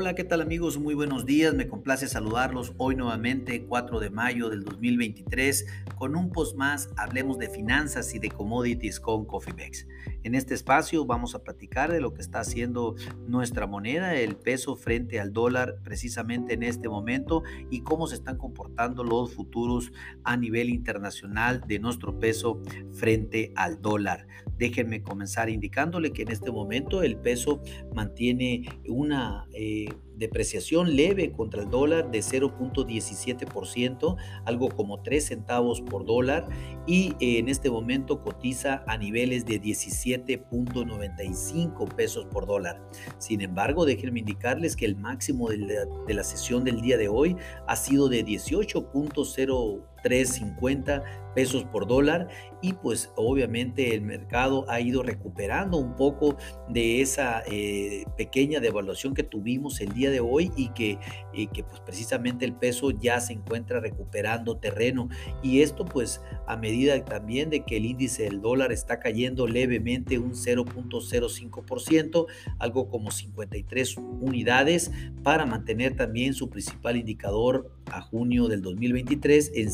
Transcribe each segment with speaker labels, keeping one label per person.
Speaker 1: Hola, ¿qué tal amigos? Muy buenos días, me complace saludarlos hoy nuevamente, 4 de mayo del 2023, con un post más, hablemos de finanzas y de commodities con CoffeeBex. En este espacio vamos a platicar de lo que está haciendo nuestra moneda, el peso frente al dólar precisamente en este momento y cómo se están comportando los futuros a nivel internacional de nuestro peso frente al dólar. Déjenme comenzar indicándole que en este momento el peso mantiene una... Eh, depreciación leve contra el dólar de 0.17%, algo como 3 centavos por dólar, y en este momento cotiza a niveles de 17.95 pesos por dólar. Sin embargo, déjenme indicarles que el máximo de la, de la sesión del día de hoy ha sido de 18.0 3.50 pesos por dólar y pues obviamente el mercado ha ido recuperando un poco de esa eh, pequeña devaluación que tuvimos el día de hoy y que, que pues precisamente el peso ya se encuentra recuperando terreno. Y esto pues a medida también de que el índice del dólar está cayendo levemente un 0.05%, algo como 53 unidades para mantener también su principal indicador a junio del 2023 en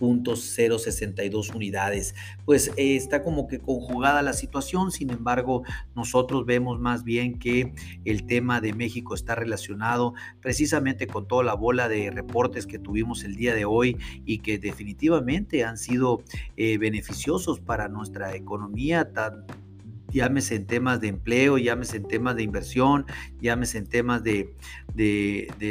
Speaker 1: 101.062 unidades. Pues eh, está como que conjugada la situación, sin embargo, nosotros vemos más bien que el tema de México está relacionado precisamente con toda la bola de reportes que tuvimos el día de hoy y que definitivamente han sido eh, beneficiosos para nuestra economía, tan, llámese en temas de empleo, llámese en temas de inversión, llámese en temas de,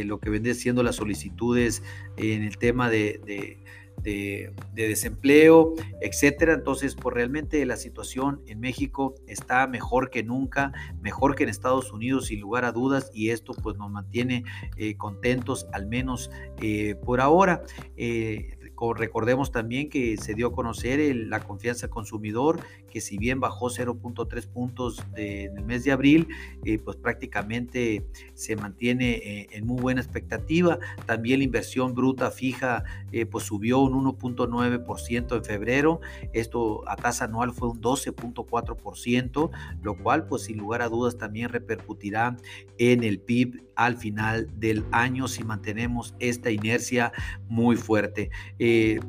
Speaker 1: lo que vende siendo las solicitudes en el tema de, desempleo, etcétera. Entonces, pues realmente la situación en México está mejor que nunca, mejor que en Estados Unidos, sin lugar a dudas, y esto pues nos mantiene eh, contentos, al menos eh, por ahora. Eh, Recordemos también que se dio a conocer la confianza consumidor, que si bien bajó 0.3 puntos en el mes de abril, eh, pues prácticamente se mantiene eh, en muy buena expectativa. También la inversión bruta fija eh, pues subió un 1.9% en febrero. Esto a tasa anual fue un 12.4%, lo cual pues sin lugar a dudas también repercutirá en el PIB al final del año si mantenemos esta inercia muy fuerte.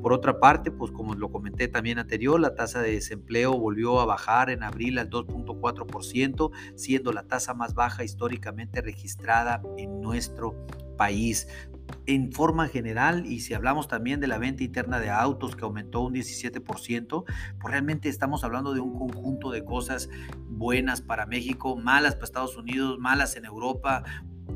Speaker 1: Por otra parte, pues como lo comenté también anterior, la tasa de desempleo volvió a bajar en abril al 2.4%, siendo la tasa más baja históricamente registrada en nuestro país. En forma general, y si hablamos también de la venta interna de autos que aumentó un 17%, pues realmente estamos hablando de un conjunto de cosas buenas para México, malas para Estados Unidos, malas en Europa,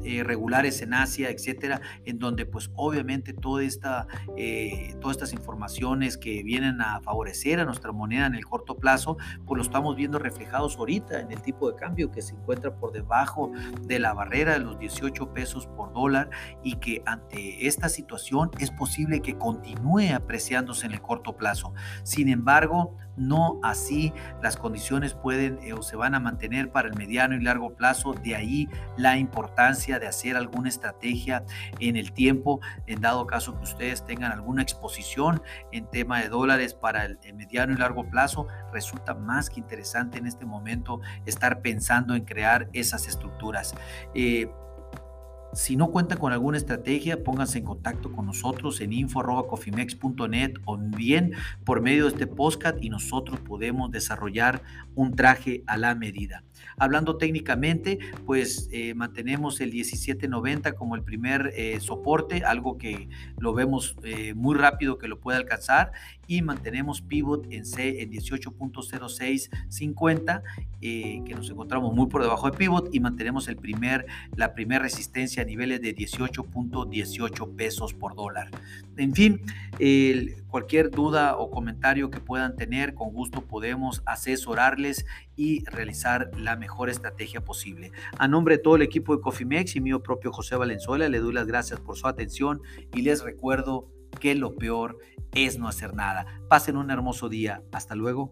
Speaker 1: eh, regulares en Asia, etcétera, en donde pues obviamente toda esta, eh, todas estas informaciones que vienen a favorecer a nuestra moneda en el corto plazo, pues lo estamos viendo reflejados ahorita en el tipo de cambio que se encuentra por debajo de la barrera de los 18 pesos por dólar y que ante esta situación es posible que continúe apreciándose en el corto plazo. Sin embargo, no así las condiciones pueden eh, o se van a mantener para el mediano y largo plazo. De ahí la importancia de hacer alguna estrategia en el tiempo, en dado caso que ustedes tengan alguna exposición en tema de dólares para el, mediano y largo plazo, resulta más que interesante en este momento estar pensando en crear esas estructuras. Eh, si no cuentan con alguna estrategia, pónganse en contacto con nosotros en info.cofimex.net o bien por medio de este podcast y nosotros podemos desarrollar un traje a la medida. Hablando técnicamente, pues eh, mantenemos el 1790 como el primer eh, soporte, algo que lo vemos eh, muy rápido que lo puede alcanzar y mantenemos pivot en C en 18.0650 que nos encontramos muy por debajo de pivot y mantenemos el primer, la primera resistencia a niveles de 18.18 pesos por dólar. En fin, cualquier duda o comentario que puedan tener, con gusto podemos asesorarles y realizar la mejor estrategia posible. A nombre de todo el equipo de Cofimex y mío propio José Valenzuela, le doy las gracias por su atención y les recuerdo que lo peor es no hacer nada. Pasen un hermoso día. Hasta luego.